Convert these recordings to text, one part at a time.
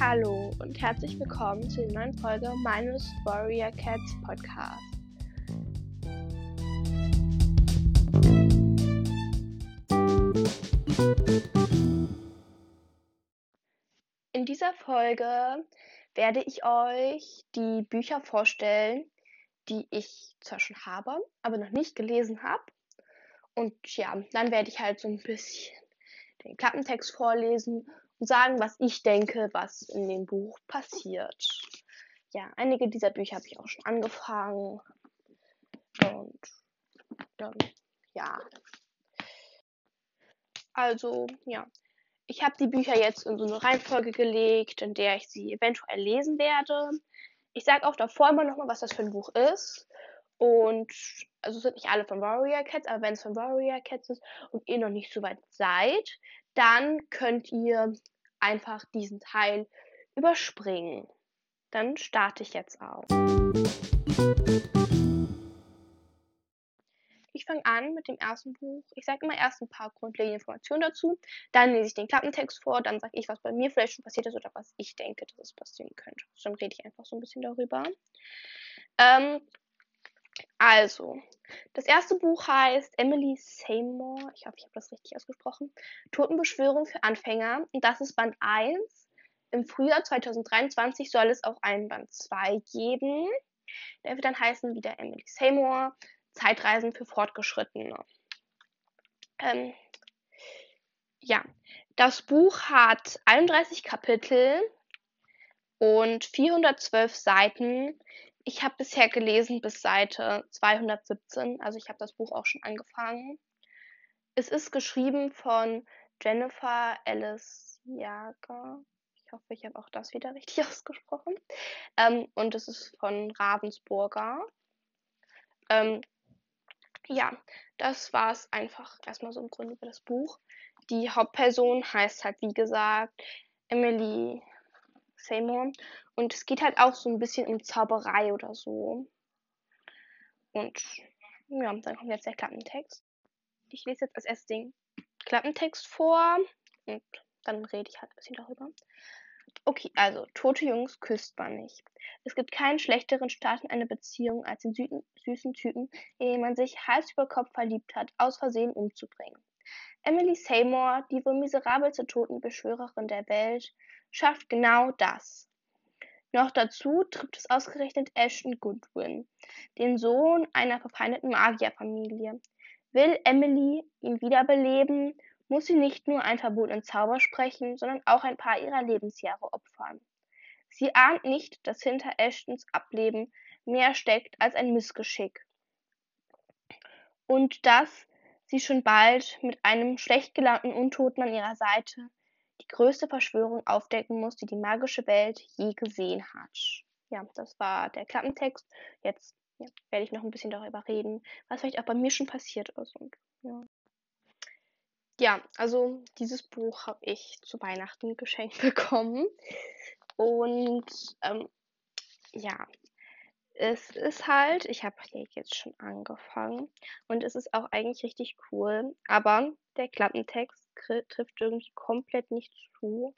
Hallo und herzlich willkommen zu der neuen Folge meines Warrior Cats Podcast. In dieser Folge werde ich euch die Bücher vorstellen, die ich zwar schon habe, aber noch nicht gelesen habe. Und ja, dann werde ich halt so ein bisschen den Klappentext vorlesen sagen, was ich denke, was in dem Buch passiert. Ja, einige dieser Bücher habe ich auch schon angefangen. Und dann, ja. Also, ja. Ich habe die Bücher jetzt in so eine Reihenfolge gelegt, in der ich sie eventuell lesen werde. Ich sage auch davor immer nochmal, was das für ein Buch ist. Und also sind nicht alle von Warrior Cats, aber wenn es von Warrior Cats ist und ihr noch nicht so weit seid, dann könnt ihr einfach diesen Teil überspringen. Dann starte ich jetzt auch. Ich fange an mit dem ersten Buch. Ich sage immer erst ein paar grundlegende Informationen dazu. Dann lese ich den Klappentext vor. Dann sage ich, was bei mir vielleicht schon passiert ist oder was ich denke, dass es passieren könnte. Dann rede ich einfach so ein bisschen darüber. Ähm, also, das erste Buch heißt Emily Seymour, ich hoffe, ich habe das richtig ausgesprochen, Totenbeschwörung für Anfänger. Und das ist Band 1. Im Frühjahr 2023 soll es auch einen Band 2 geben. Der wird dann heißen wieder Emily Seymour, Zeitreisen für Fortgeschrittene. Ähm, ja, das Buch hat 31 Kapitel und 412 Seiten. Ich habe bisher gelesen bis Seite 217, also ich habe das Buch auch schon angefangen. Es ist geschrieben von Jennifer Ellis Jager. Ich hoffe, ich habe auch das wieder richtig ausgesprochen. Ähm, und es ist von Ravensburger. Ähm, ja, das war es einfach erstmal so im Grunde über das Buch. Die Hauptperson heißt halt, wie gesagt, Emily Seymour. Und es geht halt auch so ein bisschen um Zauberei oder so. Und ja, dann kommt jetzt der Klappentext. Ich lese jetzt als erstes den Klappentext vor und dann rede ich halt ein bisschen darüber. Okay, also, tote Jungs küsst man nicht. Es gibt keinen schlechteren Start in eine Beziehung, als den süßen Typen, in den man sich Hals über Kopf verliebt hat, aus Versehen umzubringen. Emily Seymour, die wohl miserabelste Totenbeschwörerin der Welt, schafft genau das. Noch dazu trifft es ausgerechnet Ashton Goodwin, den Sohn einer verfeindeten Magierfamilie. Will Emily ihn wiederbeleben, muss sie nicht nur einen verbotenen Zauber sprechen, sondern auch ein paar ihrer Lebensjahre opfern. Sie ahnt nicht, dass hinter Ashtons Ableben mehr steckt als ein Missgeschick. Und dass sie schon bald mit einem schlecht gelaunten Untoten an ihrer Seite die größte Verschwörung aufdecken muss, die die magische Welt je gesehen hat. Ja, das war der Klappentext. Jetzt ja, werde ich noch ein bisschen darüber reden, was vielleicht auch bei mir schon passiert ist. Und, ja. ja, also dieses Buch habe ich zu Weihnachten geschenkt bekommen. Und ähm, ja, es ist halt, ich habe jetzt schon angefangen und es ist auch eigentlich richtig cool, aber der Klappentext trifft irgendwie komplett nicht zu,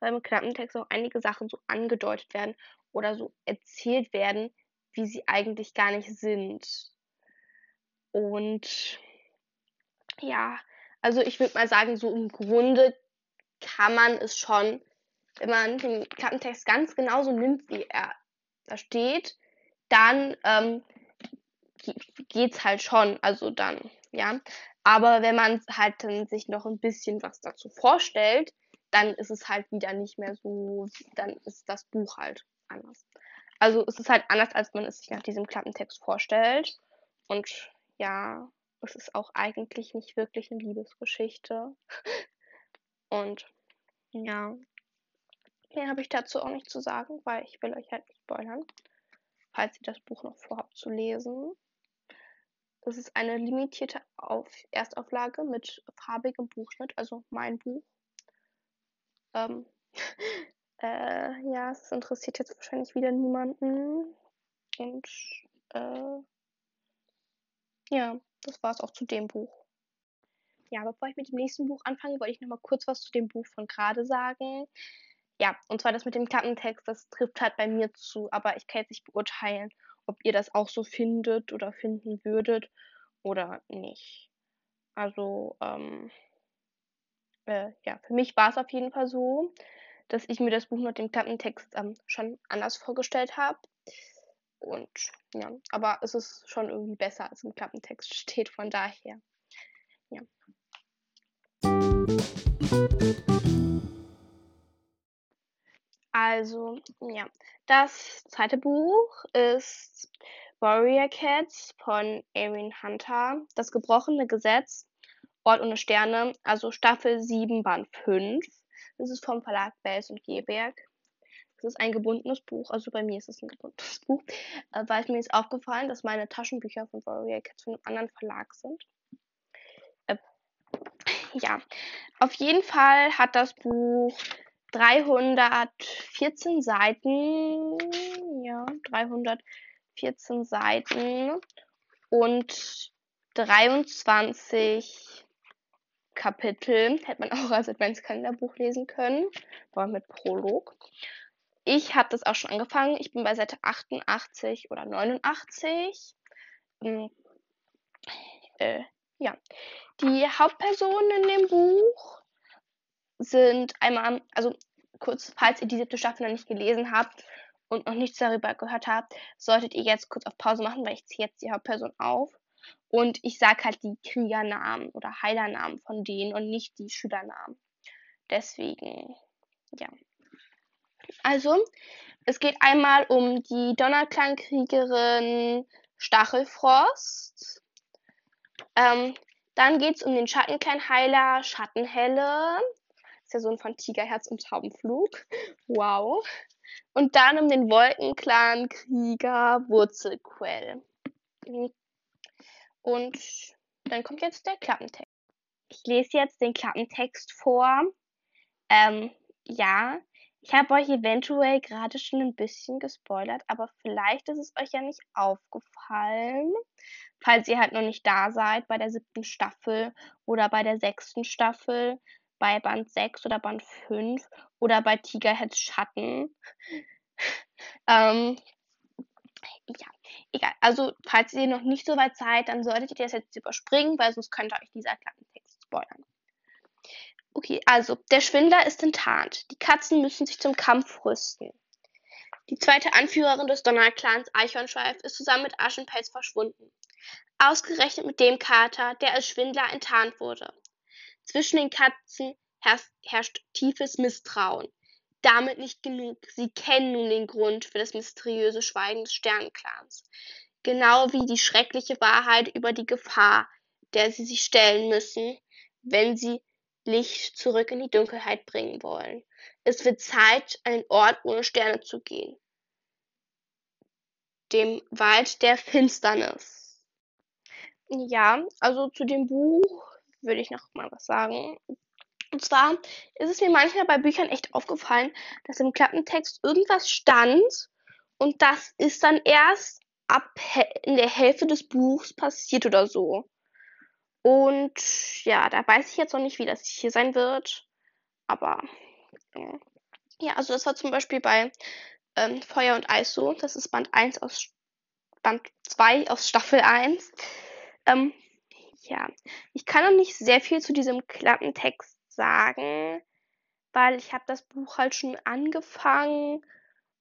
weil im Klappentext auch einige Sachen so angedeutet werden oder so erzählt werden, wie sie eigentlich gar nicht sind. Und ja, also ich würde mal sagen, so im Grunde kann man es schon, wenn man den Klappentext ganz genauso nimmt, wie er da steht, dann ähm, geht's halt schon. Also dann, ja. Aber wenn man halt dann sich noch ein bisschen was dazu vorstellt, dann ist es halt wieder nicht mehr so, dann ist das Buch halt anders. Also es ist halt anders, als man es sich nach diesem Klappentext vorstellt. Und ja, es ist auch eigentlich nicht wirklich eine Liebesgeschichte. Und ja, mehr habe ich dazu auch nicht zu sagen, weil ich will euch halt nicht spoilern, falls ihr das Buch noch vorhabt zu lesen. Es ist eine limitierte Auf Erstauflage mit farbigem Buchschnitt, also mein Buch. Ähm, äh, ja, es interessiert jetzt wahrscheinlich wieder niemanden. Und äh, ja, das war es auch zu dem Buch. Ja, bevor ich mit dem nächsten Buch anfange, wollte ich noch mal kurz was zu dem Buch von gerade sagen. ja, und zwar das mit dem Klappentext, das trifft halt bei mir zu, aber ich kann jetzt nicht beurteilen, ob ihr das auch so findet oder finden würdet oder nicht. Also, ähm, äh, ja, für mich war es auf jeden Fall so, dass ich mir das Buch mit dem Klappentext ähm, schon anders vorgestellt habe. Und ja, aber es ist schon irgendwie besser, als im Klappentext steht, von daher. Ja. Also, ja. Das zweite Buch ist Warrior Cats von Erin Hunter. Das gebrochene Gesetz, Ort ohne Sterne, also Staffel 7, Band 5. Das ist vom Verlag Bells und Geberg. Das ist ein gebundenes Buch, also bei mir ist es ein gebundenes Buch, äh, weil mir ist aufgefallen, dass meine Taschenbücher von Warrior Cats von einem anderen Verlag sind. Äh, ja, auf jeden Fall hat das Buch 314 Seiten, ja, 314 Seiten und 23 Kapitel. Hätte man auch als Adventskalenderbuch lesen können, aber mit Prolog. Ich habe das auch schon angefangen. Ich bin bei Seite 88 oder 89. Hm, äh, ja. Die Hauptpersonen in dem Buch sind einmal, also kurz, falls ihr die siebte Staffel noch nicht gelesen habt und noch nichts darüber gehört habt, solltet ihr jetzt kurz auf Pause machen, weil ich ziehe jetzt die Hauptperson auf. Und ich sage halt die Kriegernamen oder Heilernamen von denen und nicht die Schülernamen. Deswegen, ja. Also, es geht einmal um die Donnerklangkriegerin Stachelfrost. Ähm, dann geht es um den Schattenkleinheiler Schattenhelle. Ist der Sohn von Tigerherz und Taubenflug. Wow. Und dann um den Wolkenclan-Krieger Wurzelquell. Und dann kommt jetzt der Klappentext. Ich lese jetzt den Klappentext vor. Ähm, ja, ich habe euch eventuell gerade schon ein bisschen gespoilert, aber vielleicht ist es euch ja nicht aufgefallen, falls ihr halt noch nicht da seid bei der siebten Staffel oder bei der sechsten Staffel, bei Band 6 oder Band 5 oder bei Tigerheads Schatten. ähm, ja, egal. Also, falls ihr noch nicht so weit seid, dann solltet ihr das jetzt überspringen, weil sonst könnte euch dieser Klappentext spoilern. Okay, also, der Schwindler ist enttarnt. Die Katzen müssen sich zum Kampf rüsten. Die zweite Anführerin des Donnerclans, Eichhornschweif, ist zusammen mit Aschenpelz verschwunden. Ausgerechnet mit dem Kater, der als Schwindler enttarnt wurde. Zwischen den Katzen herrscht, tiefes Misstrauen. Damit nicht genug. Sie kennen nun den Grund für das mysteriöse Schweigen des Sternenclans. Genau wie die schreckliche Wahrheit über die Gefahr, der sie sich stellen müssen, wenn sie Licht zurück in die Dunkelheit bringen wollen. Es wird Zeit, den Ort ohne Sterne zu gehen. Dem Wald der Finsternis. Ja, also zu dem Buch würde ich noch mal was sagen. Und zwar ist es mir manchmal bei Büchern echt aufgefallen, dass im Klappentext irgendwas stand und das ist dann erst ab in der Hälfte des Buchs passiert oder so. Und ja, da weiß ich jetzt noch nicht, wie das hier sein wird. Aber ja, also das war zum Beispiel bei ähm, Feuer und Eis so. Das ist Band 1 aus Band 2 aus Staffel 1. Ähm, ja, ich kann noch nicht sehr viel zu diesem Klappentext sagen, weil ich habe das Buch halt schon angefangen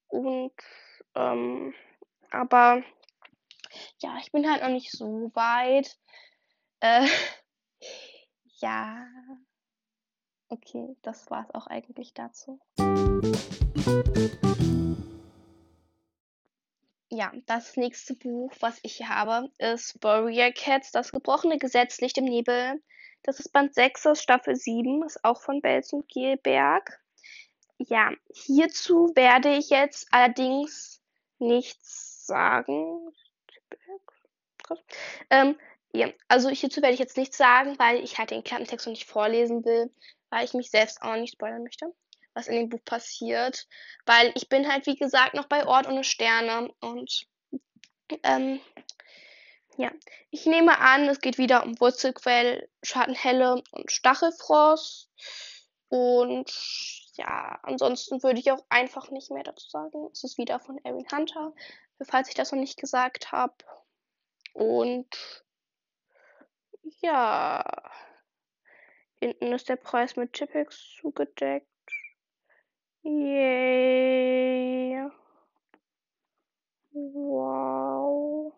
und ähm, aber ja, ich bin halt noch nicht so weit. Äh, ja. Okay, das war's auch eigentlich dazu. Ja, das nächste Buch, was ich hier habe, ist Warrior Cats, das gebrochene Gesetz Licht im Nebel. Das ist Band 6 aus Staffel 7, ist auch von Belz und Gielberg. Ja, hierzu werde ich jetzt allerdings nichts sagen. Ähm, ja, also hierzu werde ich jetzt nichts sagen, weil ich halt den Klappentext noch nicht vorlesen will, weil ich mich selbst auch nicht spoilern möchte, was in dem Buch passiert. Weil ich bin halt, wie gesagt, noch bei Ort ohne Sterne und ähm, ja, ich nehme an, es geht wieder um Wurzelquell, Schattenhelle und Stachelfrost. Und ja, ansonsten würde ich auch einfach nicht mehr dazu sagen. Es ist wieder von Erin Hunter, falls ich das noch nicht gesagt habe. Und ja, hinten ist der Preis mit Tippex zugedeckt. Yay. Wow.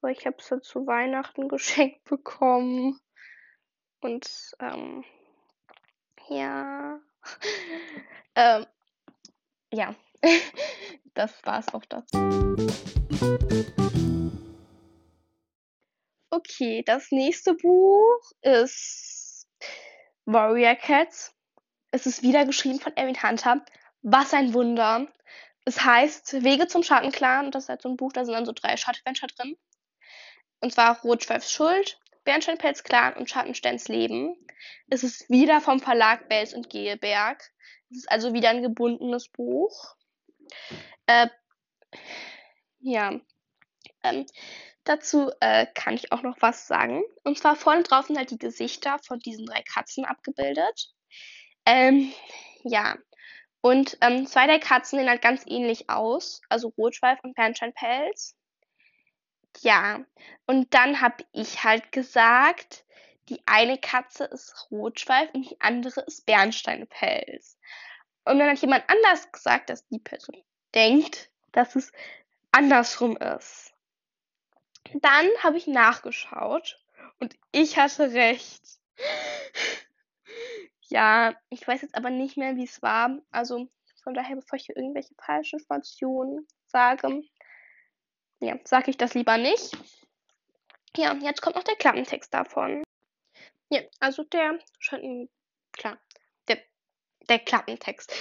Aber ich habe es ja zu Weihnachten geschenkt bekommen. Und ähm, ja. ähm, ja. das war's auch dazu. Okay, das nächste Buch ist Warrior Cats. Es ist wieder geschrieben von Erin Hunter. Was ein Wunder. Es heißt Wege zum Schattenclan. Das ist halt so ein Buch, da sind dann so drei Schattadventure drin. Und zwar Rotschweifs Schuld, Bernsteinpelz Clan und Schattensteins Leben. Es ist wieder vom Verlag Bells und Gehlberg. Es ist also wieder ein gebundenes Buch. Äh, ja. Ähm, dazu äh, kann ich auch noch was sagen. Und zwar vorne drauf sind halt die Gesichter von diesen drei Katzen abgebildet. Ähm, ja. Und ähm, zwei der Katzen sehen halt ganz ähnlich aus. Also Rotschweif und Bernsteinpelz. Ja. Und dann habe ich halt gesagt, die eine Katze ist Rotschweif und die andere ist Bernsteinpelz. Und dann hat jemand anders gesagt, dass die Person denkt, dass es andersrum ist. Dann habe ich nachgeschaut und ich hatte recht. Ja, ich weiß jetzt aber nicht mehr, wie es war. Also von daher, bevor ich hier irgendwelche falschen Informationen sage, ja, sage ich das lieber nicht. Ja, jetzt kommt noch der Klappentext davon. Ja, also der schon klar, der, der Klappentext.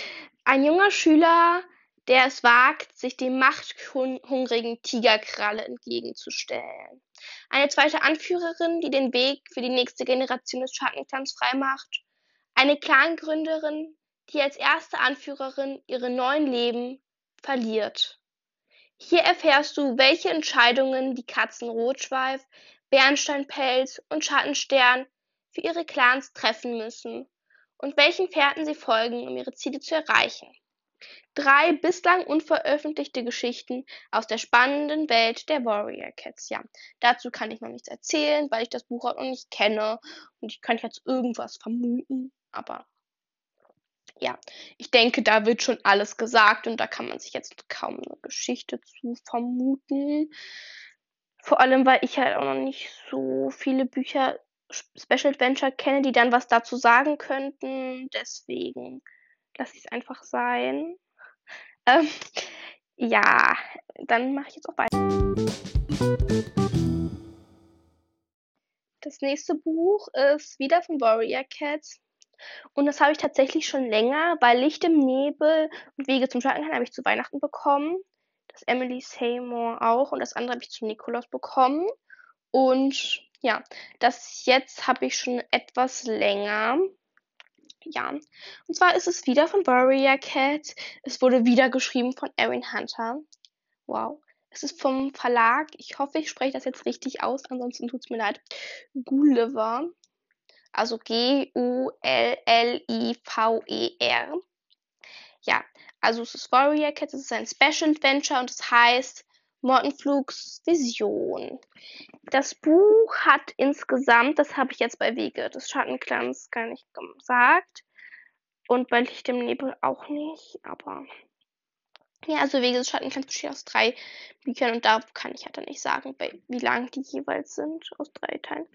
Ein junger Schüler, der es wagt, sich dem machthungrigen Tigerkralle entgegenzustellen. Eine zweite Anführerin, die den Weg für die nächste Generation des Schattenclans freimacht. Eine Clangründerin, die als erste Anführerin ihre neuen Leben verliert. Hier erfährst du, welche Entscheidungen die Katzen Rotschweif, Bernsteinpelz und Schattenstern für ihre Clans treffen müssen und welchen Fährten sie folgen, um ihre Ziele zu erreichen. Drei bislang unveröffentlichte Geschichten aus der spannenden Welt der Warrior Cats. Ja, dazu kann ich noch nichts erzählen, weil ich das Buch auch noch nicht kenne und ich könnte jetzt irgendwas vermuten, aber ja, ich denke, da wird schon alles gesagt und da kann man sich jetzt kaum eine Geschichte zu vermuten. Vor allem, weil ich halt auch noch nicht so viele Bücher Special Adventure kenne, die dann was dazu sagen könnten. Deswegen lasse ich es einfach sein. Ähm, ja, dann mache ich jetzt auch weiter. Das nächste Buch ist wieder von Warrior Cats. Und das habe ich tatsächlich schon länger, weil Licht im Nebel und Wege zum Schattenhain habe ich zu Weihnachten bekommen. Das Emily Seymour auch. Und das andere habe ich zum Nikolaus bekommen. Und ja, das jetzt habe ich schon etwas länger. Ja, und zwar ist es wieder von Warrior Cat. Es wurde wieder geschrieben von Erin Hunter. Wow. Es ist vom Verlag, ich hoffe, ich spreche das jetzt richtig aus, ansonsten tut es mir leid, Gulliver. Also G-U-L-L-I-V-E-R. Ja, also es ist Warrior Cat, es ist ein Special Adventure und es heißt Mortenflugs Vision. Das Buch hat insgesamt, das habe ich jetzt bei Wege des Schattenclans gar nicht gesagt. Und bei Licht im Nebel auch nicht, aber. Ja, also Wege des Schattenclans besteht aus drei Büchern und da kann ich halt dann nicht sagen, wie lang die jeweils sind, aus drei Teilen.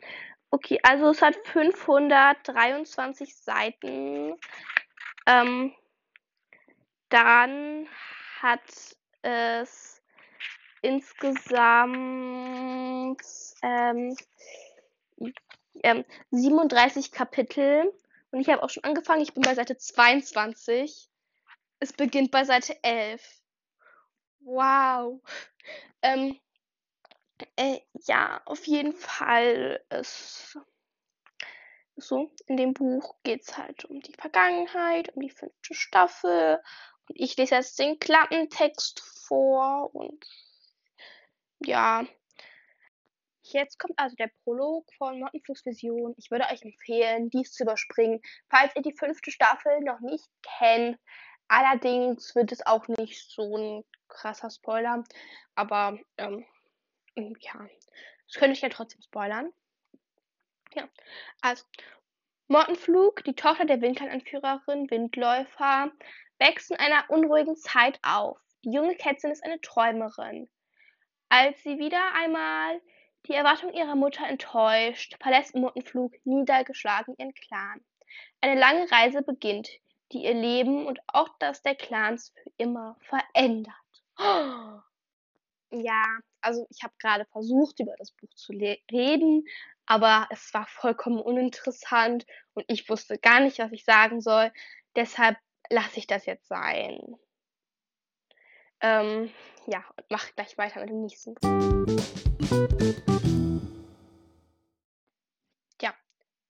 Okay, also es hat 523 Seiten. Ähm, dann hat es insgesamt ähm, ähm, 37 Kapitel. Und ich habe auch schon angefangen. Ich bin bei Seite 22. Es beginnt bei Seite 11. Wow. Ähm, äh, ja, auf jeden Fall ist so. In dem Buch geht es halt um die Vergangenheit, um die fünfte Staffel. Und ich lese jetzt den Klappentext vor und ja. Jetzt kommt also der Prolog von Mottenflugs Vision. Ich würde euch empfehlen, dies zu überspringen, falls ihr die fünfte Staffel noch nicht kennt. Allerdings wird es auch nicht so ein krasser Spoiler. Aber ähm, ja, das könnte ich ja trotzdem spoilern. Ja, also Mottenflug, die Tochter der Windkananführerin Windläufer, wächst in einer unruhigen Zeit auf. Die junge Kätzin ist eine Träumerin. Als sie wieder einmal die Erwartung ihrer Mutter enttäuscht, verlässt Mottenflug niedergeschlagen ihren Clan. Eine lange Reise beginnt, die ihr Leben und auch das der Clans für immer verändert. Ja, also ich habe gerade versucht, über das Buch zu reden, aber es war vollkommen uninteressant und ich wusste gar nicht, was ich sagen soll. Deshalb lasse ich das jetzt sein. Ähm, ja, und mache gleich weiter mit dem nächsten. Ja,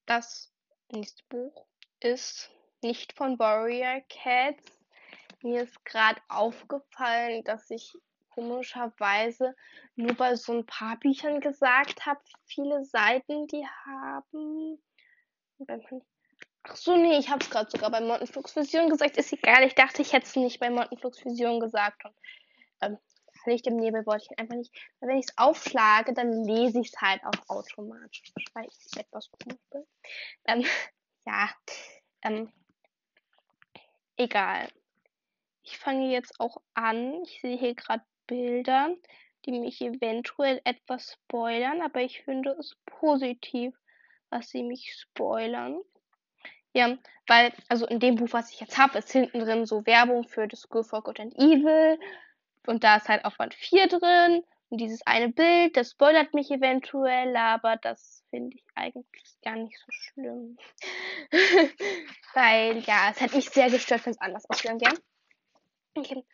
das nächste Buch ist nicht von Warrior Cats. Mir ist gerade aufgefallen, dass ich komischerweise nur bei so ein paar Büchern gesagt habe, viele Seiten die haben. Ach so, nee, ich habe es gerade sogar bei Mottenflugs Vision gesagt. Ist egal, ich dachte, ich hätte es nicht bei Mottenflugs Vision gesagt. Und, ähm, Licht im Nebel wollte ich einfach nicht. Weil wenn ich es aufschlage, dann lese ich es halt auch automatisch, weil ich etwas komisch bin. Ähm, ja, ähm, egal. Ich fange jetzt auch an. Ich sehe hier gerade Bilder, die mich eventuell etwas spoilern, aber ich finde es positiv, was sie mich spoilern. Ja, weil, also in dem Buch, was ich jetzt habe, ist hinten drin so Werbung für The School for Good and Evil. Und da ist halt auch Band 4 drin. Und dieses eine Bild, das spoilert mich eventuell, aber das finde ich eigentlich gar nicht so schlimm. weil, ja, es hat mich sehr gestört, wenn es anders ausgegangen wäre. Okay.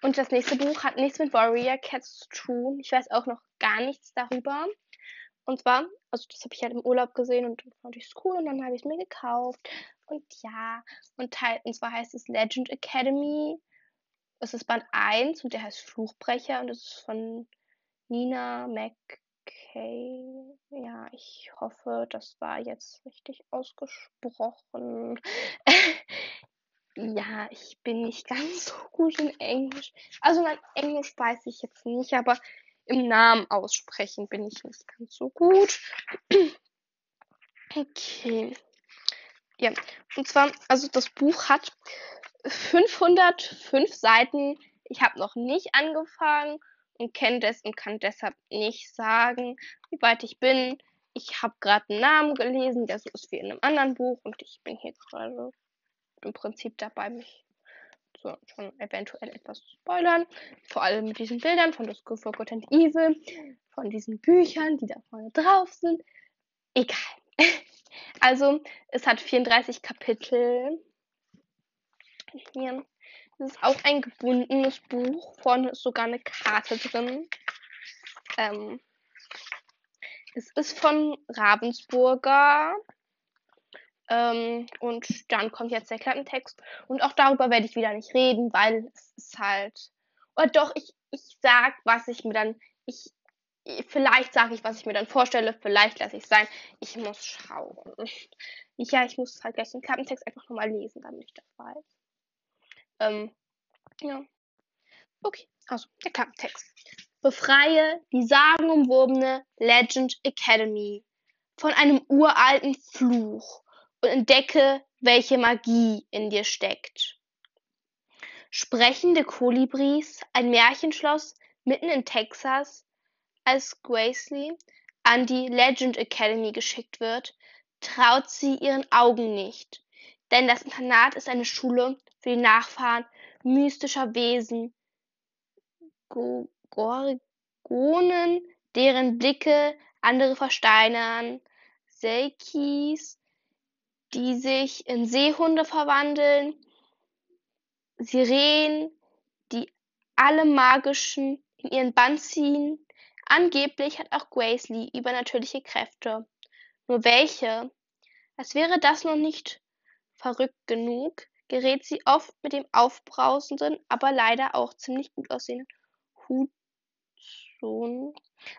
Und das nächste Buch hat nichts mit Warrior Cats zu tun. Ich weiß auch noch gar nichts darüber. Und zwar, also das habe ich halt im Urlaub gesehen und fand ich cool und dann habe ich es mir gekauft. Und ja, und, halt, und zwar heißt es Legend Academy. Es ist Band 1 und der heißt Fluchbrecher und es ist von Nina McKay. Ja, ich hoffe, das war jetzt richtig ausgesprochen. Ja, ich bin nicht ganz so gut in Englisch. Also mein Englisch weiß ich jetzt nicht, aber im Namen aussprechen bin ich nicht ganz so gut. Okay. Ja, und zwar, also das Buch hat 505 Seiten. Ich habe noch nicht angefangen und kenne das und kann deshalb nicht sagen, wie weit ich bin. Ich habe gerade einen Namen gelesen, der so ist wie in einem anderen Buch und ich bin hier gerade im Prinzip dabei, mich so schon eventuell etwas zu spoilern. Vor allem mit diesen Bildern von School for Good and Evil, von diesen Büchern, die da vorne drauf sind. Egal. Also, es hat 34 Kapitel. Hier. Es ist auch ein gebundenes Buch. Vorne ist sogar eine Karte drin. Ähm, es ist von Ravensburger. Ähm, und dann kommt jetzt der Klappentext. Und auch darüber werde ich wieder nicht reden, weil es ist halt. Oder doch, ich, ich sag, was ich mir dann. Ich, vielleicht sage ich, was ich mir dann vorstelle, vielleicht lasse ich es sein. Ich muss schauen. Ja, ich muss halt gleich den Klappentext einfach nochmal lesen, damit ich das weiß. Ähm, ja. Okay, also der Klappentext. Befreie die sagenumwobene Legend Academy von einem uralten Fluch und entdecke, welche Magie in dir steckt. Sprechende Kolibris, ein Märchenschloss mitten in Texas, als Gracely an die Legend Academy geschickt wird, traut sie ihren Augen nicht. Denn das Internat ist eine Schule für die Nachfahren mystischer Wesen, Gorgonen, deren Blicke andere versteinern, Selkis, die sich in Seehunde verwandeln, Sirenen, die alle magischen in ihren Bann ziehen. Angeblich hat auch Gracely übernatürliche Kräfte. Nur welche? Als wäre das noch nicht verrückt genug, gerät sie oft mit dem aufbrausenden, aber leider auch ziemlich gut aussehenden Hudson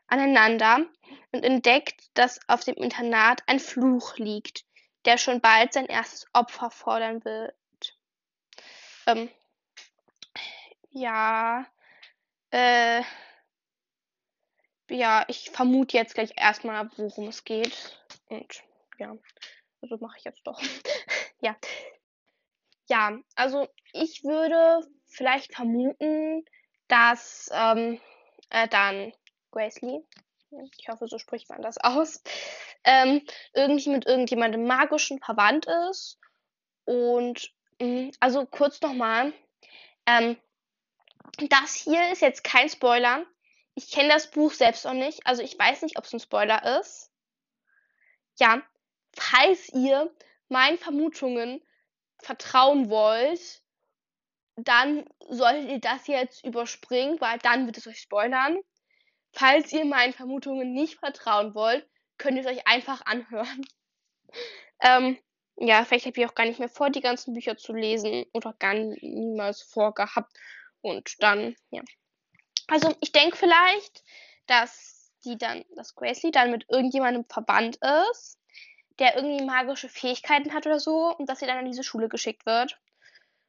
aneinander und entdeckt, dass auf dem Internat ein Fluch liegt, der schon bald sein erstes Opfer fordern wird. Ähm, ja, äh, ja, ich vermute jetzt gleich erstmal, worum es geht. Und ja, also mache ich jetzt doch. ja. Ja, also ich würde vielleicht vermuten, dass ähm, äh, dann Grace Lee, ich hoffe, so spricht man das aus, ähm, irgendwie mit irgendjemandem magischen verwandt ist. Und mh, mm, also kurz nochmal, ähm, das hier ist jetzt kein Spoiler. Ich kenne das Buch selbst noch nicht, also ich weiß nicht, ob es ein Spoiler ist. Ja, falls ihr meinen Vermutungen vertrauen wollt, dann solltet ihr das jetzt überspringen, weil dann wird es euch spoilern. Falls ihr meinen Vermutungen nicht vertrauen wollt, könnt ihr es euch einfach anhören. ähm, ja, vielleicht habe ich auch gar nicht mehr vor, die ganzen Bücher zu lesen oder gar niemals vorgehabt. Und dann, ja. Also ich denke vielleicht, dass die dann, dass Gracely dann mit irgendjemandem verbannt ist, der irgendwie magische Fähigkeiten hat oder so, und dass sie dann an diese Schule geschickt wird.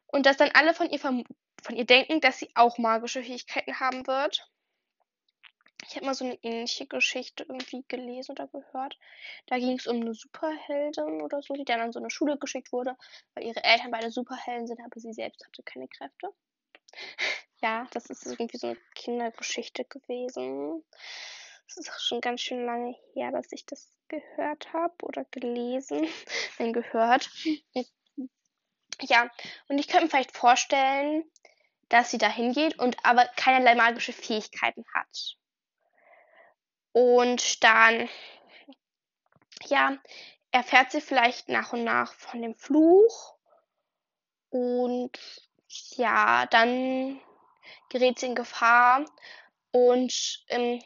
Und dass dann alle von ihr von ihr denken, dass sie auch magische Fähigkeiten haben wird. Ich habe mal so eine ähnliche Geschichte irgendwie gelesen oder gehört. Da ging es um eine Superheldin oder so, die dann an so eine Schule geschickt wurde, weil ihre Eltern beide Superhelden sind, aber sie selbst hatte keine Kräfte. Ja, das ist irgendwie so eine Kindergeschichte gewesen. Das ist auch schon ganz schön lange her, dass ich das gehört habe oder gelesen. Nein, gehört. Ja, und ich könnte mir vielleicht vorstellen, dass sie da hingeht und aber keinerlei magische Fähigkeiten hat. Und dann, ja, erfährt sie vielleicht nach und nach von dem Fluch. Und ja, dann gerät sie in Gefahr. Und im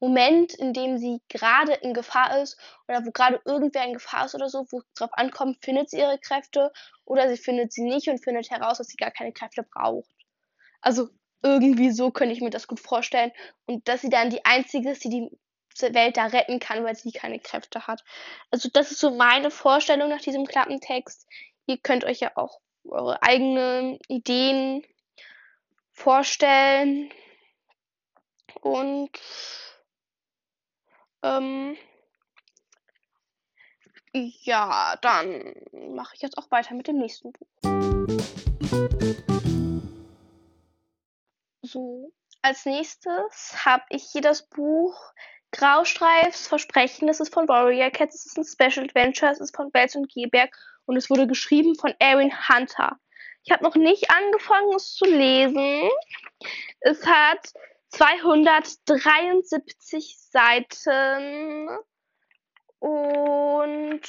Moment, in dem sie gerade in Gefahr ist oder wo gerade irgendwer in Gefahr ist oder so, wo es drauf ankommt, findet sie ihre Kräfte oder sie findet sie nicht und findet heraus, dass sie gar keine Kräfte braucht. Also irgendwie so könnte ich mir das gut vorstellen. Und dass sie dann die Einzige ist, die die Welt da retten kann, weil sie keine Kräfte hat. Also das ist so meine Vorstellung nach diesem Klappentext. Ihr könnt euch ja auch eure eigenen Ideen vorstellen. Und ähm, ja, dann mache ich jetzt auch weiter mit dem nächsten Buch. So, als nächstes habe ich hier das Buch Graustreifs Versprechen. Das ist von Warrior Cats. Es ist ein Special Adventure. Es ist von Belz und Geberg und es wurde geschrieben von Erin Hunter. Ich habe noch nicht angefangen, es zu lesen. Es hat 273 Seiten und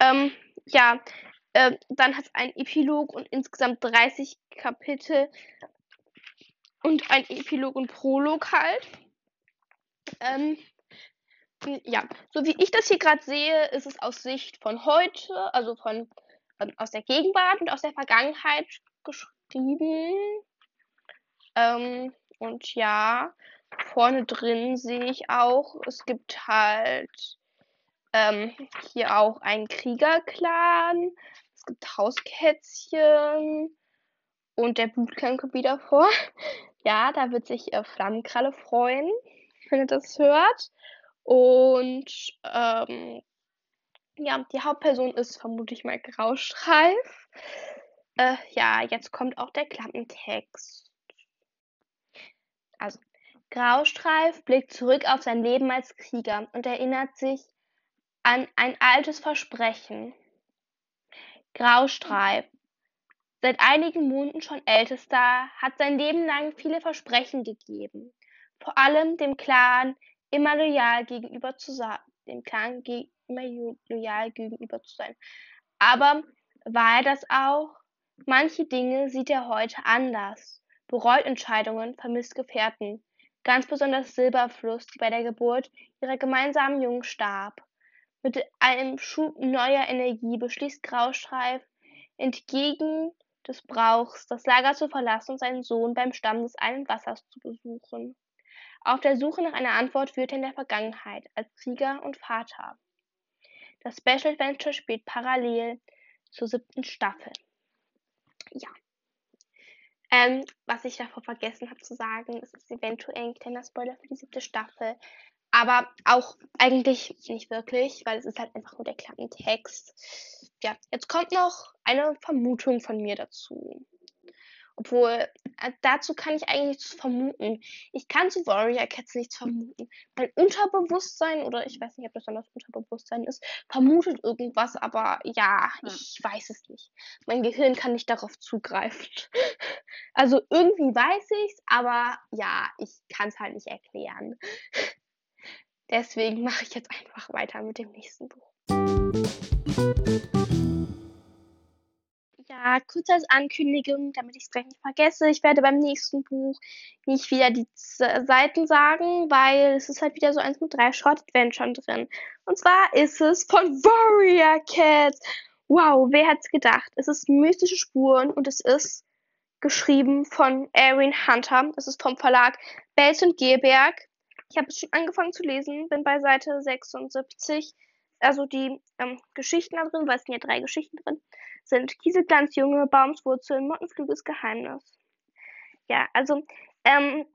ähm, ja, äh, dann hat es einen Epilog und insgesamt 30 Kapitel und ein Epilog und Prolog halt. Ähm, ja, so wie ich das hier gerade sehe, ist es aus Sicht von heute, also von ähm, aus der Gegenwart und aus der Vergangenheit geschrieben. Ähm, und ja, vorne drin sehe ich auch, es gibt halt ähm, hier auch einen Kriegerclan, es gibt Hauskätzchen und der Bootcamp kommt wieder vor. Ja, da wird sich äh, Flammenkralle freuen, wenn ihr das hört. Und ähm, ja, die Hauptperson ist vermutlich mal Graustreif. Äh, ja, jetzt kommt auch der Klappentext. Also, Graustreif blickt zurück auf sein Leben als Krieger und erinnert sich an ein altes Versprechen. Graustreif Seit einigen Monaten schon Ältester, hat sein Leben lang viele Versprechen gegeben, vor allem dem Clan immer loyal gegenüber zu sein, dem Clan immer loyal gegenüber zu sein. Aber war er das auch? Manche Dinge sieht er heute anders, bereut Entscheidungen, vermisst Gefährten, ganz besonders Silberfluss, die bei der Geburt ihrer gemeinsamen Jungen starb. Mit einem Schub neuer Energie beschließt Graustreif, entgegen des Brauchs, das Lager zu verlassen und seinen Sohn beim Stamm des einen Wassers zu besuchen. Auf der Suche nach einer Antwort führt er in der Vergangenheit als Krieger und Vater. Das Special Adventure spielt parallel zur siebten Staffel. Ja. Ähm, was ich davor vergessen habe zu sagen, ist es eventuell ein kleiner Spoiler für die siebte Staffel. Aber auch eigentlich nicht wirklich, weil es ist halt einfach nur der Klappentext. Ja, jetzt kommt noch eine Vermutung von mir dazu. Obwohl, äh, dazu kann ich eigentlich nichts vermuten. Ich kann zu Warrior Cats nichts vermuten. Mein Unterbewusstsein, oder ich weiß nicht, ob das dann das Unterbewusstsein ist, vermutet irgendwas, aber ja, ich weiß es nicht. Mein Gehirn kann nicht darauf zugreifen. Also irgendwie weiß ich's, aber ja, ich kann es halt nicht erklären. Deswegen mache ich jetzt einfach weiter mit dem nächsten Buch. Ja, kurz als Ankündigung, damit ich es gleich nicht vergesse. Ich werde beim nächsten Buch nicht wieder die Seiten sagen, weil es ist halt wieder so eins mit drei Short Adventuren drin. Und zwar ist es von Warrior Cats. Wow, wer hat's gedacht? Es ist mystische Spuren und es ist geschrieben von Erin Hunter. Es ist vom Verlag Belz und Geberg. Ich habe es schon angefangen zu lesen, bin bei Seite 76. Also die ähm, Geschichten da drin, weil es sind ja drei Geschichten drin, sind Kieselglanz, Junge, Baumswurzeln, Mottenflüges Geheimnis. Ja, also ähm,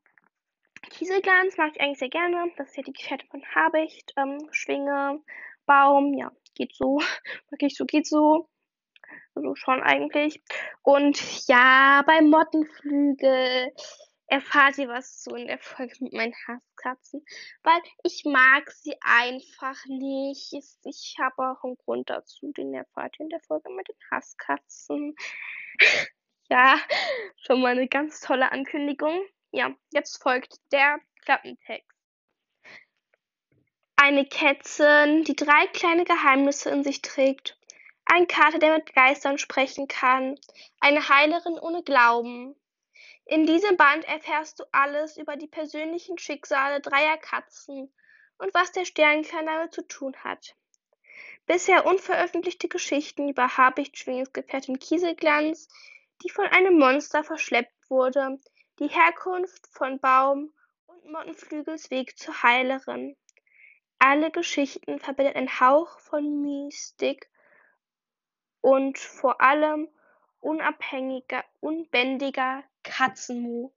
Kieselglanz mag ich eigentlich sehr gerne. Das ist ja die Gefährte von Habicht. Ähm, Schwinge, Baum, ja, geht so. Mag ich so, geht so. Also schon eigentlich. Und ja, bei Mottenflügel erfahrt ihr was zu in der Folge mit meinen Hasskatzen, weil ich mag sie einfach nicht. Ich habe auch einen Grund dazu, den erfahrt ihr in der Folge mit den Hasskatzen. ja, schon mal eine ganz tolle Ankündigung. Ja, jetzt folgt der Klappentext. Eine Kätzin, die drei kleine Geheimnisse in sich trägt. Ein Kater, der mit Geistern sprechen kann. Eine Heilerin ohne Glauben. In diesem Band erfährst du alles über die persönlichen Schicksale dreier Katzen und was der Sternkern damit zu tun hat. Bisher unveröffentlichte Geschichten über Habichtschwingens Gefährtin Kieselglanz, die von einem Monster verschleppt wurde, die Herkunft von Baum und Mottenflügels Weg zur Heilerin. Alle Geschichten verbindet ein Hauch von Mystik und vor allem unabhängiger, unbändiger Katzenmut.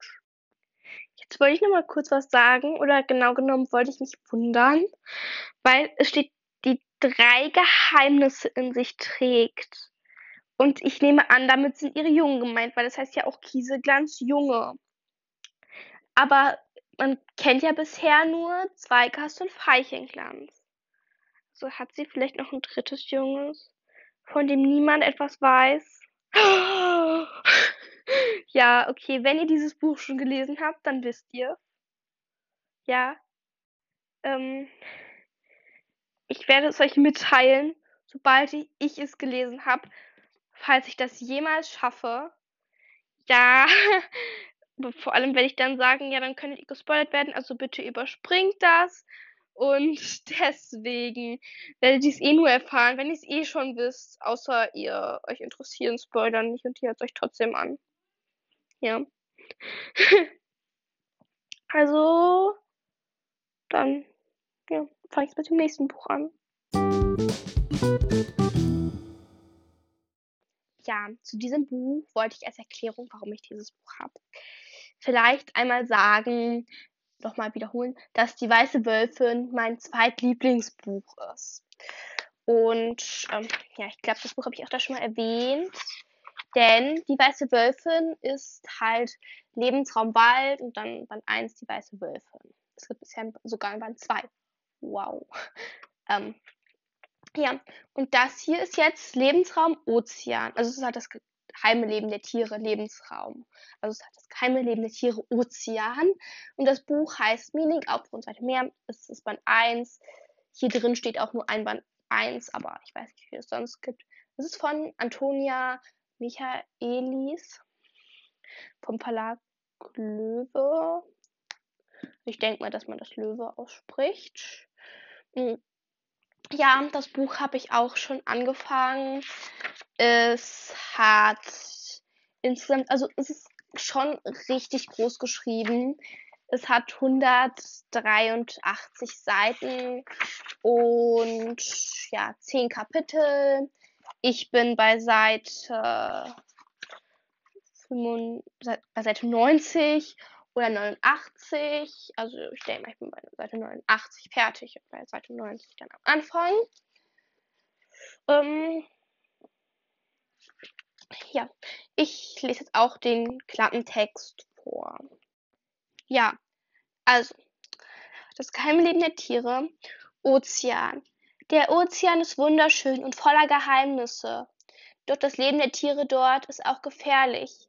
Jetzt wollte ich noch mal kurz was sagen, oder genau genommen wollte ich mich wundern, weil es steht, die drei Geheimnisse in sich trägt. Und ich nehme an, damit sind ihre Jungen gemeint, weil das heißt ja auch Kieseglanz Junge. Aber man kennt ja bisher nur Zweigast und Veilchenglanz. So also hat sie vielleicht noch ein drittes Junges, von dem niemand etwas weiß. Ja, okay, wenn ihr dieses Buch schon gelesen habt, dann wisst ihr. Ja. Ähm, ich werde es euch mitteilen, sobald ich, es gelesen habe, falls ich das jemals schaffe. Ja, vor allem werde ich dann sagen, ja, dann könntet ihr gespoilert werden, also bitte überspringt das. Und deswegen werdet ihr es eh nur erfahren, wenn ihr es eh schon wisst, außer ihr euch interessieren Spoiler nicht und ihr hört es euch trotzdem an. Ja. also, dann, ja, fange ich mit dem nächsten Buch an. Ja, zu diesem Buch wollte ich als Erklärung, warum ich dieses Buch habe, vielleicht einmal sagen, nochmal wiederholen, dass die Weiße Wölfin mein zweitlieblingsbuch ist. Und ähm, ja, ich glaube, das Buch habe ich auch da schon mal erwähnt. Denn die Weiße Wölfin ist halt Lebensraum Wald und dann Band 1 die Weiße Wölfin. Es gibt bisher sogar Band 2. Wow. Ähm, ja, und das hier ist jetzt Lebensraum Ozean. Also es ist halt das geheime Leben der Tiere, Lebensraum. Also es ist halt das geheime Leben der Tiere, Ozean. Und das Buch heißt Meaning, auf und Seite mehr. Es ist Band 1. Hier drin steht auch nur ein Band 1, aber ich weiß nicht, wie es sonst gibt. Es ist von Antonia Michaelis vom Verlag Löwe. Ich denke mal, dass man das Löwe ausspricht. Hm. Ja, das Buch habe ich auch schon angefangen. Es hat insgesamt, also es ist schon richtig groß geschrieben. Es hat 183 Seiten und ja, 10 Kapitel. Ich bin bei Seite, 5, bei Seite 90 oder 89. Also ich denke mal, ich bin bei Seite 89 fertig und bei Seite 90 dann am Anfang. Ähm, ja, ich lese jetzt auch den Klappentext vor. Ja, also, das geheime Leben der Tiere, Ozean. Der Ozean ist wunderschön und voller Geheimnisse. Doch das Leben der Tiere dort ist auch gefährlich.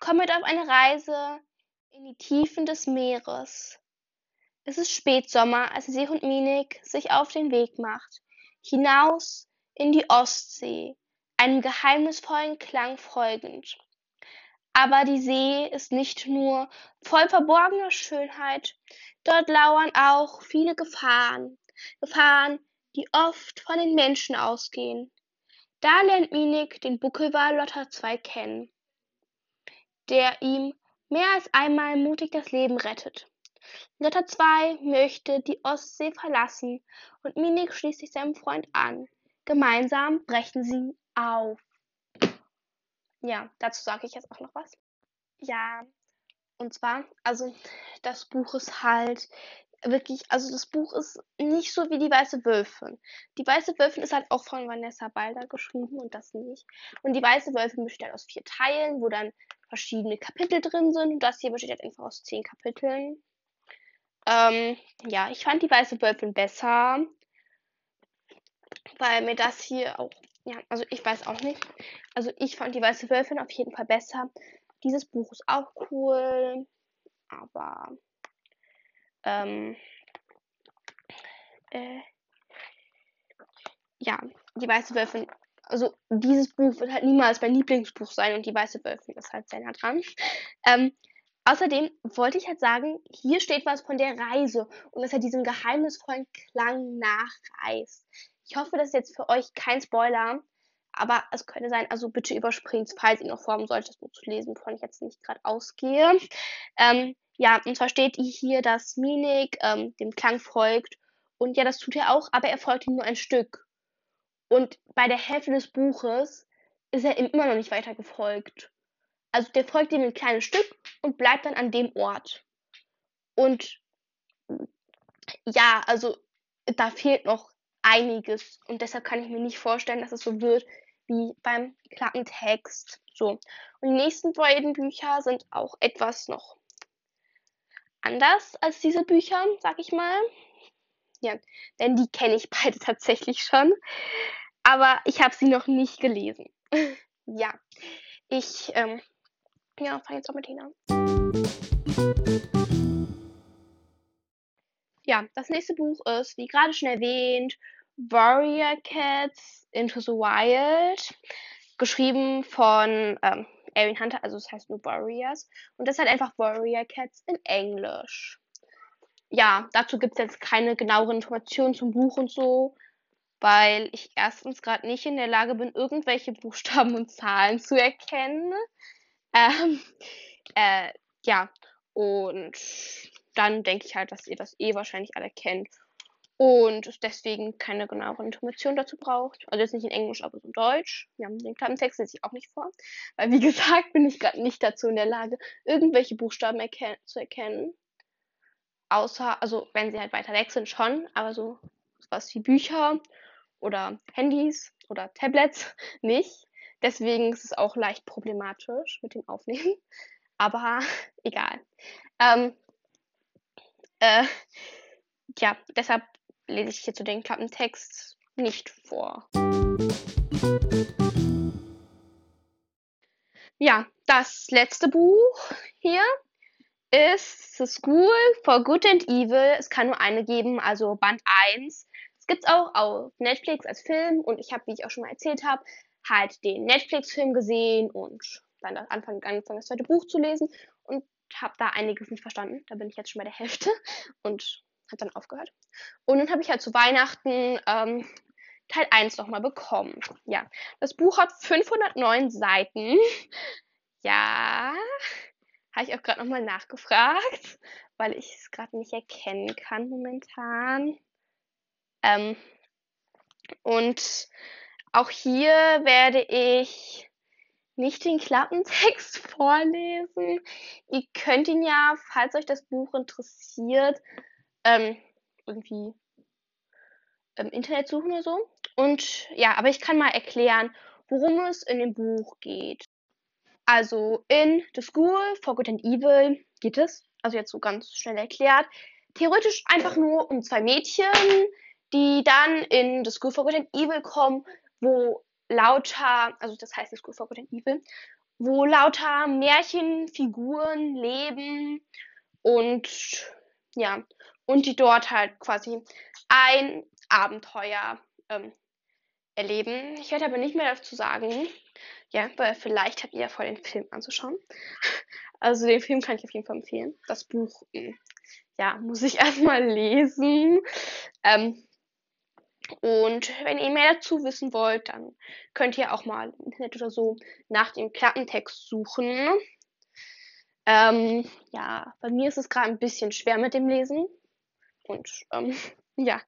Komm mit auf eine Reise in die Tiefen des Meeres. Es ist Spätsommer, als Seehund Minik sich auf den Weg macht, hinaus in die Ostsee, einem geheimnisvollen Klang folgend. Aber die See ist nicht nur voll verborgener Schönheit, dort lauern auch viele Gefahren, Gefahren, die oft von den Menschen ausgehen. Da lernt Minik den Buckelwal Lotta 2 kennen, der ihm mehr als einmal mutig das Leben rettet. Lotta 2 möchte die Ostsee verlassen und Minik schließt sich seinem Freund an. Gemeinsam brechen sie auf ja, dazu sage ich jetzt auch noch was. Ja, und zwar, also das Buch ist halt wirklich, also das Buch ist nicht so wie die Weiße Wölfin. Die Weiße Wölfin ist halt auch von Vanessa Balder geschrieben und das nicht. Und die Weiße Wölfin besteht halt aus vier Teilen, wo dann verschiedene Kapitel drin sind. Und das hier besteht halt einfach aus zehn Kapiteln. Ähm, ja, ich fand die Weiße Wölfin besser, weil mir das hier auch ja, also ich weiß auch nicht. Also ich fand die Weiße Wölfin auf jeden Fall besser. Dieses Buch ist auch cool, aber ähm, äh, ja, die Weiße Wölfin, also dieses Buch wird halt niemals mein Lieblingsbuch sein und die Weiße Wölfin ist halt sehr nah dran. Ähm, außerdem wollte ich halt sagen, hier steht was von der Reise und dass er diesen geheimnisvollen Klang nachreist. Ich hoffe, das ist jetzt für euch kein Spoiler, aber es könnte sein, also bitte überspringt falls ihr noch vorhaben solltet, das Buch zu lesen, wovon ich jetzt nicht gerade ausgehe. Ähm, ja, und zwar steht hier, dass Minik ähm, dem Klang folgt. Und ja, das tut er auch, aber er folgt ihm nur ein Stück. Und bei der Hälfte des Buches ist er ihm immer noch nicht weiter gefolgt. Also der folgt ihm ein kleines Stück und bleibt dann an dem Ort. Und ja, also da fehlt noch einiges. Und deshalb kann ich mir nicht vorstellen, dass es so wird wie beim Klappentext. So. Und die nächsten beiden Bücher sind auch etwas noch anders als diese Bücher, sag ich mal. Ja, denn die kenne ich beide tatsächlich schon. Aber ich habe sie noch nicht gelesen. ja, ich ähm, ja, fange jetzt auch mit denen an. Ja, das nächste Buch ist, wie gerade schon erwähnt, Warrior Cats Into the Wild. Geschrieben von ähm, Erin Hunter, also es das heißt nur Warriors. Und das ist halt einfach Warrior Cats in Englisch. Ja, dazu gibt es jetzt keine genaueren Informationen zum Buch und so, weil ich erstens gerade nicht in der Lage bin, irgendwelche Buchstaben und Zahlen zu erkennen. Ähm, äh, ja, und dann denke ich halt, dass ihr das eh wahrscheinlich alle kennt und es deswegen keine genaueren Informationen dazu braucht. Also jetzt nicht in Englisch, aber so in Deutsch. Wir haben den Klappentext lese ich auch nicht vor, weil wie gesagt bin ich gerade nicht dazu in der Lage, irgendwelche Buchstaben erken zu erkennen. Außer, also wenn sie halt weiter weg sind schon, aber so was wie Bücher oder Handys oder Tablets nicht. Deswegen ist es auch leicht problematisch mit dem Aufnehmen. Aber egal. Ähm, äh, ja, deshalb lese ich hierzu den Klappentext nicht vor. Ja, das letzte Buch hier ist The School for Good and Evil. Es kann nur eine geben, also Band 1. Es gibt es auch auf Netflix als Film und ich habe, wie ich auch schon mal erzählt habe, halt den Netflix-Film gesehen und dann Anfang, angefangen, das zweite Buch zu lesen und habe da einiges nicht verstanden. Da bin ich jetzt schon bei der Hälfte und hat dann aufgehört. Und dann habe ich halt zu Weihnachten ähm, Teil 1 nochmal bekommen. Ja, das Buch hat 509 Seiten. Ja, habe ich auch gerade nochmal nachgefragt, weil ich es gerade nicht erkennen kann momentan. Ähm, und auch hier werde ich nicht den Klappentext vorlesen. Ihr könnt ihn ja, falls euch das Buch interessiert, ähm, irgendwie im Internet suchen oder so. Und ja, aber ich kann mal erklären, worum es in dem Buch geht. Also in The School for Good and Evil geht es, also jetzt so ganz schnell erklärt, theoretisch einfach nur um zwei Mädchen, die dann in The School for Good and Evil kommen, wo lauter, also das heißt The School for Good and Evil, wo lauter Märchenfiguren leben und ja, und die dort halt quasi ein Abenteuer ähm, erleben. Ich werde aber nicht mehr dazu sagen. Ja, weil vielleicht habt ihr ja vor, den Film anzuschauen. Also den Film kann ich auf jeden Fall empfehlen. Das Buch, hm, ja, muss ich erstmal lesen. Ähm, und wenn ihr mehr dazu wissen wollt, dann könnt ihr auch mal im Internet oder so nach dem Klappentext suchen. Ähm, ja, bei mir ist es gerade ein bisschen schwer mit dem Lesen. Und ähm, ja.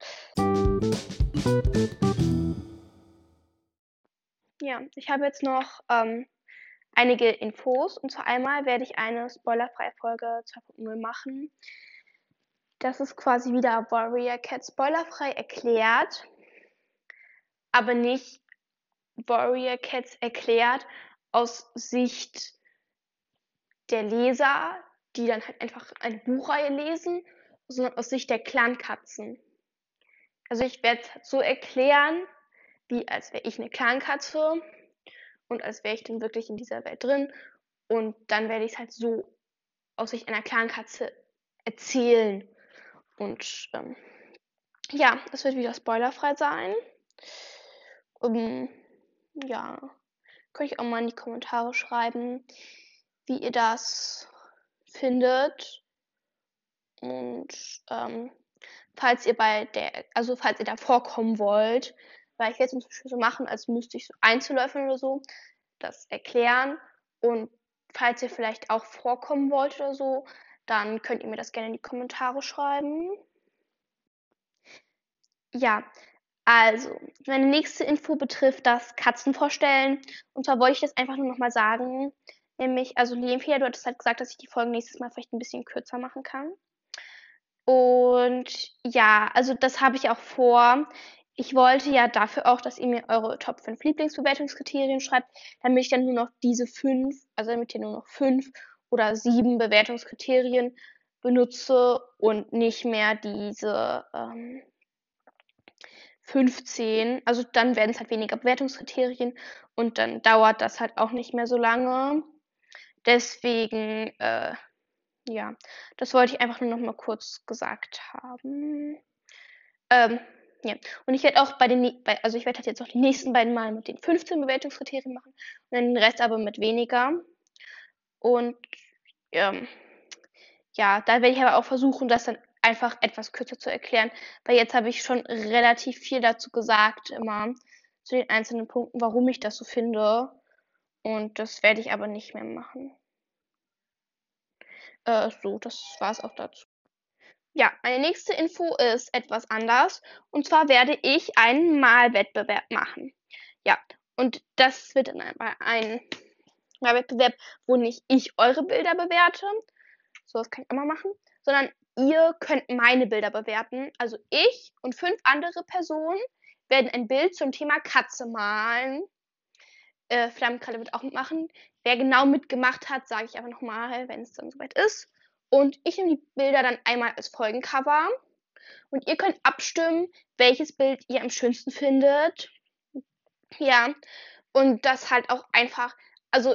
Ja, ich habe jetzt noch ähm, einige Infos. Und zwar einmal werde ich eine spoilerfreie Folge 2.0 machen. Das ist quasi wieder Warrior Cat spoilerfrei erklärt, aber nicht Warrior Cats erklärt aus Sicht der Leser, die dann halt einfach eine Buchreihe lesen, sondern aus Sicht der Clankatzen. Also ich werde so erklären, wie als wäre ich eine Clankatze und als wäre ich dann wirklich in dieser Welt drin. Und dann werde ich es halt so aus Sicht einer Clankatze erzählen. Und ähm, ja, es wird wieder spoilerfrei sein. Um, ähm, ja, könnt ihr auch mal in die Kommentare schreiben, wie ihr das findet. Und ähm, falls ihr bei der, also falls ihr da vorkommen wollt, weil ich jetzt zum Beispiel so machen, als müsste ich so Einzelläufen oder so, das erklären. Und falls ihr vielleicht auch vorkommen wollt oder so, dann könnt ihr mir das gerne in die Kommentare schreiben. Ja, also, meine nächste Info betrifft das Katzenvorstellen. Und zwar wollte ich das einfach nur nochmal sagen. Nämlich, also Liempia, du hattest halt gesagt, dass ich die Folgen nächstes Mal vielleicht ein bisschen kürzer machen kann. Und ja, also das habe ich auch vor ich wollte ja dafür auch, dass ihr mir eure Top 5 Lieblingsbewertungskriterien schreibt, damit ich dann nur noch diese 5, also damit ihr nur noch 5 oder 7 Bewertungskriterien benutze und nicht mehr diese ähm, 15. Also dann werden es halt weniger Bewertungskriterien und dann dauert das halt auch nicht mehr so lange. Deswegen, äh, ja, das wollte ich einfach nur noch mal kurz gesagt haben. Ähm, ja. Und ich werde auch bei den, bei, also ich werde halt jetzt auch die nächsten beiden Mal mit den 15 Bewertungskriterien machen und dann den Rest aber mit weniger. Und ähm, ja, da werde ich aber auch versuchen, das dann einfach etwas kürzer zu erklären, weil jetzt habe ich schon relativ viel dazu gesagt, immer zu den einzelnen Punkten, warum ich das so finde. Und das werde ich aber nicht mehr machen. Äh, so, das war es auch dazu. Ja, meine nächste Info ist etwas anders. Und zwar werde ich einen Malwettbewerb machen. Ja, und das wird dann ein Malwettbewerb, wo nicht ich eure Bilder bewerte. So, das kann ich immer machen. Sondern ihr könnt meine Bilder bewerten. Also ich und fünf andere Personen werden ein Bild zum Thema Katze malen. Äh, Flammenkralle wird auch mitmachen. Wer genau mitgemacht hat, sage ich aber nochmal, wenn es dann soweit ist. Und ich nehme die Bilder dann einmal als Folgencover. Und ihr könnt abstimmen, welches Bild ihr am schönsten findet. Ja. Und das halt auch einfach, also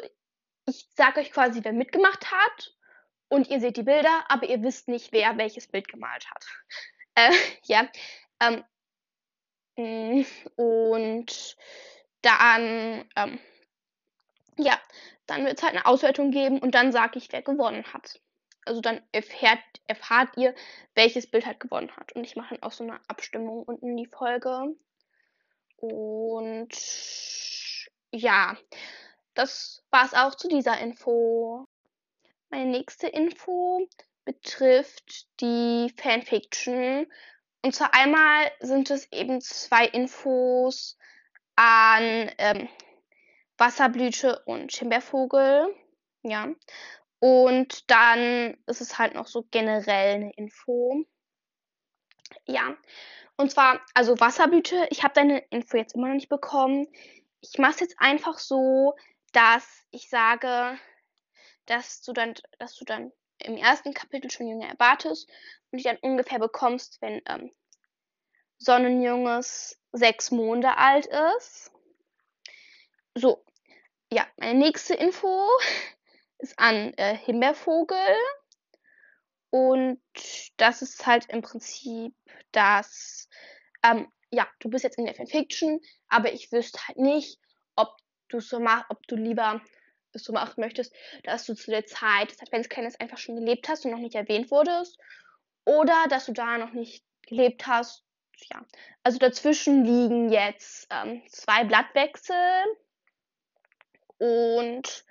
ich sage euch quasi, wer mitgemacht hat. Und ihr seht die Bilder, aber ihr wisst nicht, wer welches Bild gemalt hat. Äh, ja. Ähm, mm, und dann, ähm, ja, dann wird es halt eine Auswertung geben und dann sage ich, wer gewonnen hat also dann erfährt, erfahrt ihr, welches Bild halt gewonnen hat. Und ich mache dann auch so eine Abstimmung unten in die Folge. Und ja, das war es auch zu dieser Info. Meine nächste Info betrifft die Fanfiction. Und zwar einmal sind es eben zwei Infos an ähm, Wasserblüte und Schimbeervogel. Ja. Und dann ist es halt noch so generell eine Info. Ja. Und zwar, also Wasserblüte, ich habe deine Info jetzt immer noch nicht bekommen. Ich mache es jetzt einfach so, dass ich sage, dass du dann, dass du dann im ersten Kapitel schon Jünger erwartest und die dann ungefähr bekommst, wenn ähm, Sonnenjunges sechs Monate alt ist. So, ja, meine nächste Info ist an äh, Himbeervogel. Und das ist halt im Prinzip das, ähm, ja, du bist jetzt in der Fanfiction, aber ich wüsste halt nicht, ob du so machst, ob du lieber es so machen möchtest, dass du zu der Zeit des Adventskinders einfach schon gelebt hast und noch nicht erwähnt wurdest. Oder dass du da noch nicht gelebt hast. Ja. Also dazwischen liegen jetzt ähm, zwei Blattwechsel. Und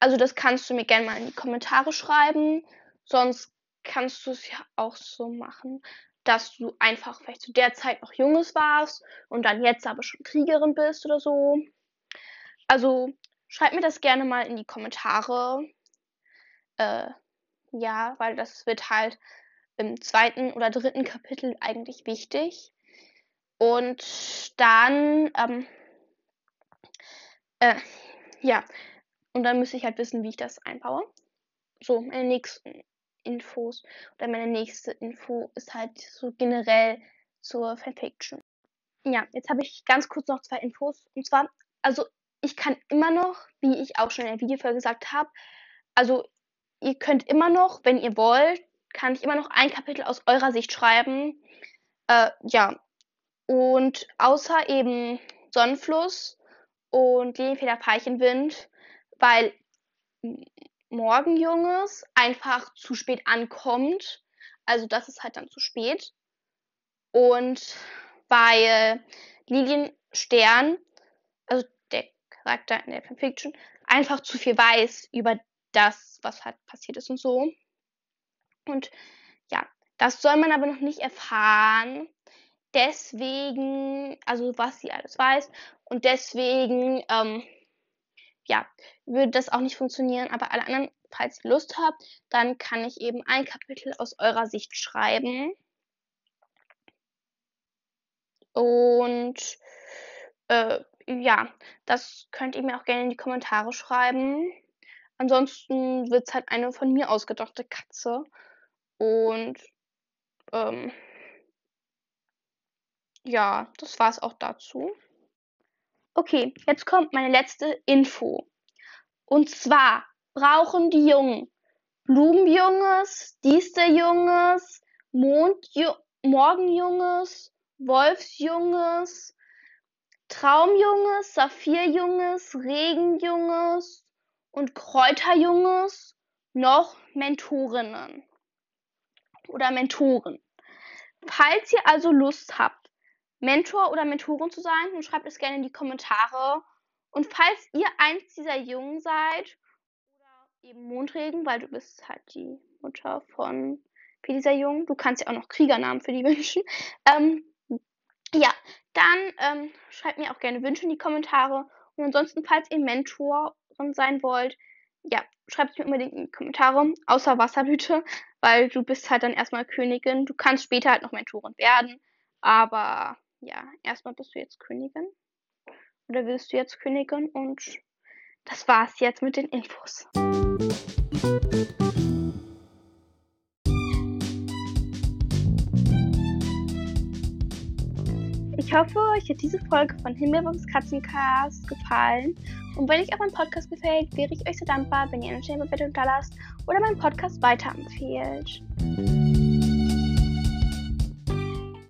also das kannst du mir gerne mal in die Kommentare schreiben. Sonst kannst du es ja auch so machen, dass du einfach vielleicht zu der Zeit noch Junges warst und dann jetzt aber schon Kriegerin bist oder so. Also schreibt mir das gerne mal in die Kommentare. Äh, ja, weil das wird halt im zweiten oder dritten Kapitel eigentlich wichtig. Und dann, ähm, äh, ja, und dann müsste ich halt wissen, wie ich das einbaue. So, meine nächsten Infos oder meine nächste Info ist halt so generell zur Fanfiction. Ja, jetzt habe ich ganz kurz noch zwei Infos. Und zwar, also ich kann immer noch, wie ich auch schon in der Videofolge gesagt habe, also ihr könnt immer noch, wenn ihr wollt, kann ich immer noch ein Kapitel aus eurer Sicht schreiben. Äh, ja. Und außer eben Sonnenfluss und Lilienfeder Peichenwind, weil Morgenjunges einfach zu spät ankommt. Also das ist halt dann zu spät. Und weil Lilienstern, also der Charakter in der Fanfiction, einfach zu viel weiß über das, was halt passiert ist und so. Und ja, das soll man aber noch nicht erfahren. Deswegen, also was sie alles weiß. Und deswegen, ähm, ja, würde das auch nicht funktionieren. Aber alle anderen, falls ihr Lust habt, dann kann ich eben ein Kapitel aus eurer Sicht schreiben. Und äh, ja, das könnt ihr mir auch gerne in die Kommentare schreiben. Ansonsten wird es halt eine von mir ausgedachte Katze. Und ähm, ja, das war es auch dazu. Okay, jetzt kommt meine letzte Info. Und zwar brauchen die Jungen Blumenjunges, Diesterjunges, Mondju Morgenjunges, Wolfsjunges, Traumjunges, Saphirjunges, Regenjunges und Kräuterjunges noch Mentorinnen oder Mentoren. Falls ihr also Lust habt, Mentor oder Mentorin zu sein, dann schreibt es gerne in die Kommentare. Und falls ihr eins dieser Jungen seid, oder eben Mondregen, weil du bist halt die Mutter von dieser Jungen, du kannst ja auch noch Kriegernamen für die wünschen. Ähm, ja, dann ähm, schreibt mir auch gerne Wünsche in die Kommentare. Und ansonsten, falls ihr Mentorin sein wollt, ja, schreibt es mir unbedingt in die Kommentare, außer Wasserblüte, weil du bist halt dann erstmal Königin. Du kannst später halt noch Mentorin werden, aber ja, erstmal bist du jetzt Königin. Oder willst du jetzt Königin? Und das war's jetzt mit den Infos. Ich hoffe, euch hat diese Folge von Himmelbox Katzencast gefallen. Und wenn euch auch mein Podcast gefällt, wäre ich euch so dankbar, wenn ihr eine Sternbewertung da lasst oder meinen Podcast weiterempfehlt.